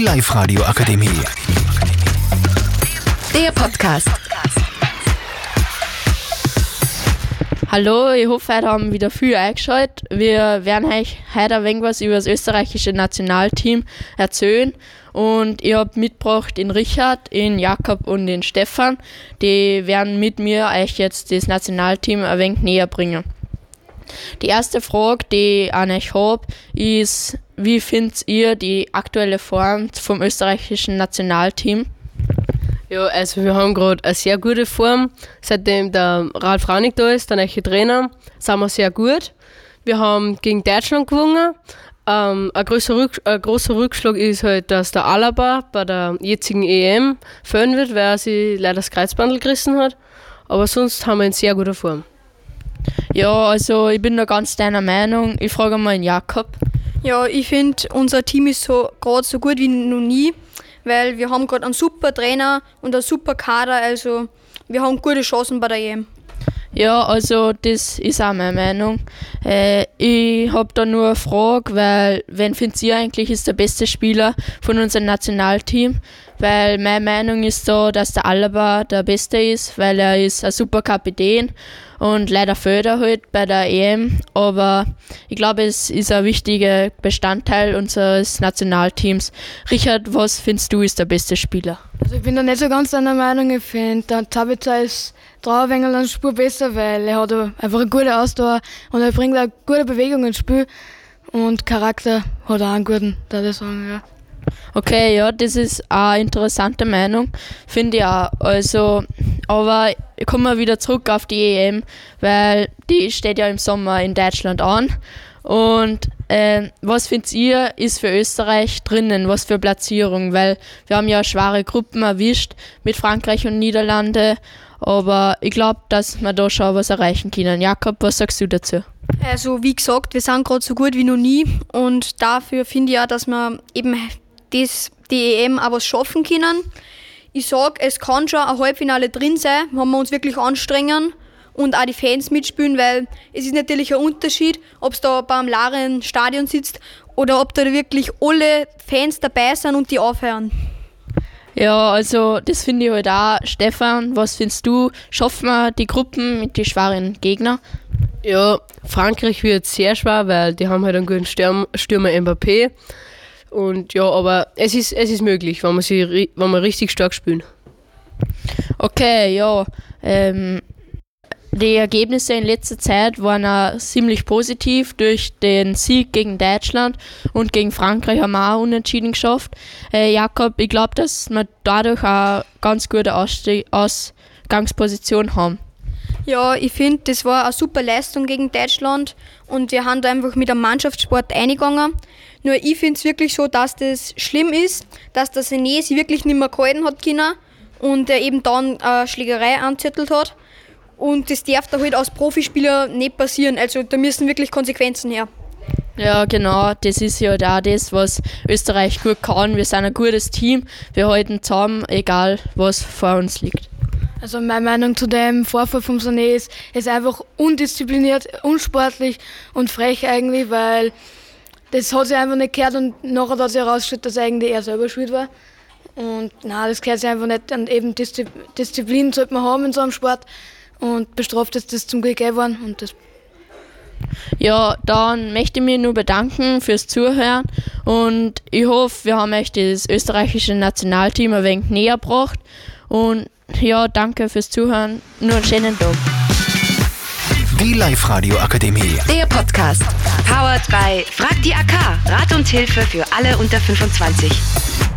Die Live-Radio Akademie. Der Podcast. Hallo, ich hoffe, heute haben wieder viel eingeschaltet. Wir werden euch heute ein wenig was über das österreichische Nationalteam erzählen. Und ich habe mitgebracht den Richard, den Jakob und den Stefan. Die werden mit mir euch jetzt das Nationalteam ein wenig näher bringen. Die erste Frage, die an euch habe, ist, wie findet ihr die aktuelle Form vom österreichischen Nationalteam? Ja, also wir haben gerade eine sehr gute Form. Seitdem der Ralf Ranig da ist, der neue Trainer, sind wir sehr gut. Wir haben gegen Deutschland gewonnen. Ähm, ein, großer ein großer Rückschlag ist halt, dass der Alaba bei der jetzigen EM fehlen wird, weil er sich leider das Kreuzbandel gerissen hat. Aber sonst haben wir in sehr guter Form. Ja, also ich bin da ganz deiner Meinung. Ich frage mal den Jakob. Ja, ich finde, unser Team ist so gerade so gut wie noch nie, weil wir haben gerade einen super Trainer und einen super Kader, also wir haben gute Chancen bei der EM. Ja, also das ist auch meine Meinung. Äh, ich habe da nur eine Frage, weil wen findet ihr eigentlich ist der beste Spieler von unserem Nationalteam? Weil meine Meinung ist da, dass der Alaba der Beste ist, weil er ist ein super Kapitän und leider fehlt er halt bei der EM. Aber ich glaube, es ist ein wichtiger Bestandteil unseres Nationalteams. Richard, was findest du ist der beste Spieler? Also ich bin da nicht so ganz deiner Meinung. Ich finde, der Tabitha ist Trauerwengel eine Spur besser, weil er hat einfach eine gute Ausdauer und er bringt eine gute Bewegung ins Spiel und Charakter hat auch einen guten, da ich sagen, ja. Okay, ja, das ist eine interessante Meinung, finde ich auch. Also, aber kommen wir wieder zurück auf die EM, weil die steht ja im Sommer in Deutschland an. Und äh, was findet ihr, ist für Österreich drinnen? Was für Platzierung? Weil wir haben ja schwere Gruppen erwischt mit Frankreich und Niederlande. Aber ich glaube, dass wir da schon was erreichen können. Jakob, was sagst du dazu? Also wie gesagt, wir sind gerade so gut wie noch nie und dafür finde ich auch, dass wir eben das, die EM auch was schaffen können. Ich sage, es kann schon ein Halbfinale drin sein, wenn wir uns wirklich anstrengen und auch die Fans mitspielen, weil es ist natürlich ein Unterschied, ob es da beim Laren Stadion sitzt oder ob da wirklich alle Fans dabei sind und die aufhören. Ja, also das finde ich halt auch. Stefan, was findest du? Schaffen wir die Gruppen mit den schweren Gegnern? Ja, Frankreich wird sehr schwer, weil die haben halt einen guten Stürm, Stürmer Mbappé. Und ja, aber es ist, es ist möglich, wenn wir, sie, wenn wir richtig stark spielen. Okay, ja. Ähm, die Ergebnisse in letzter Zeit waren auch ziemlich positiv. Durch den Sieg gegen Deutschland und gegen Frankreich haben wir auch unentschieden geschafft. Äh, Jakob, ich glaube, dass wir dadurch auch ganz gute Ausste Ausgangsposition haben. Ja, ich finde, das war eine super Leistung gegen Deutschland und wir haben da einfach mit einem Mannschaftssport eingegangen. Nur ich finde es wirklich so, dass das schlimm ist, dass der Sené sich wirklich nicht mehr gehalten hat können und er eben dann eine Schlägerei anzettelt hat. Und das darf da halt als Profispieler nicht passieren. Also da müssen wirklich Konsequenzen her. Ja, genau, das ist ja da das, was Österreich gut kann. Wir sind ein gutes Team, wir halten zusammen, egal was vor uns liegt. Also meine Meinung zu dem Vorfall vom Sané ist, ist einfach undiszipliniert, unsportlich und frech eigentlich, weil das hat sich einfach nicht gehört und nachher hat sich herausgestellt, dass eigentlich er selber schuld war. Und na, das gehört sich einfach nicht. Und eben Disziplin sollte man haben in so einem Sport. Und bestraft ist das zum Glück geworden. Und das ja, dann möchte ich mich nur bedanken fürs Zuhören und ich hoffe, wir haben euch das österreichische Nationalteam ein wenig näher gebracht. Und ja, danke fürs Zuhören. Nur einen schönen Tag. Die Live-Radio Akademie. Der Podcast. Powered by Frag die AK. Rat und Hilfe für alle unter 25.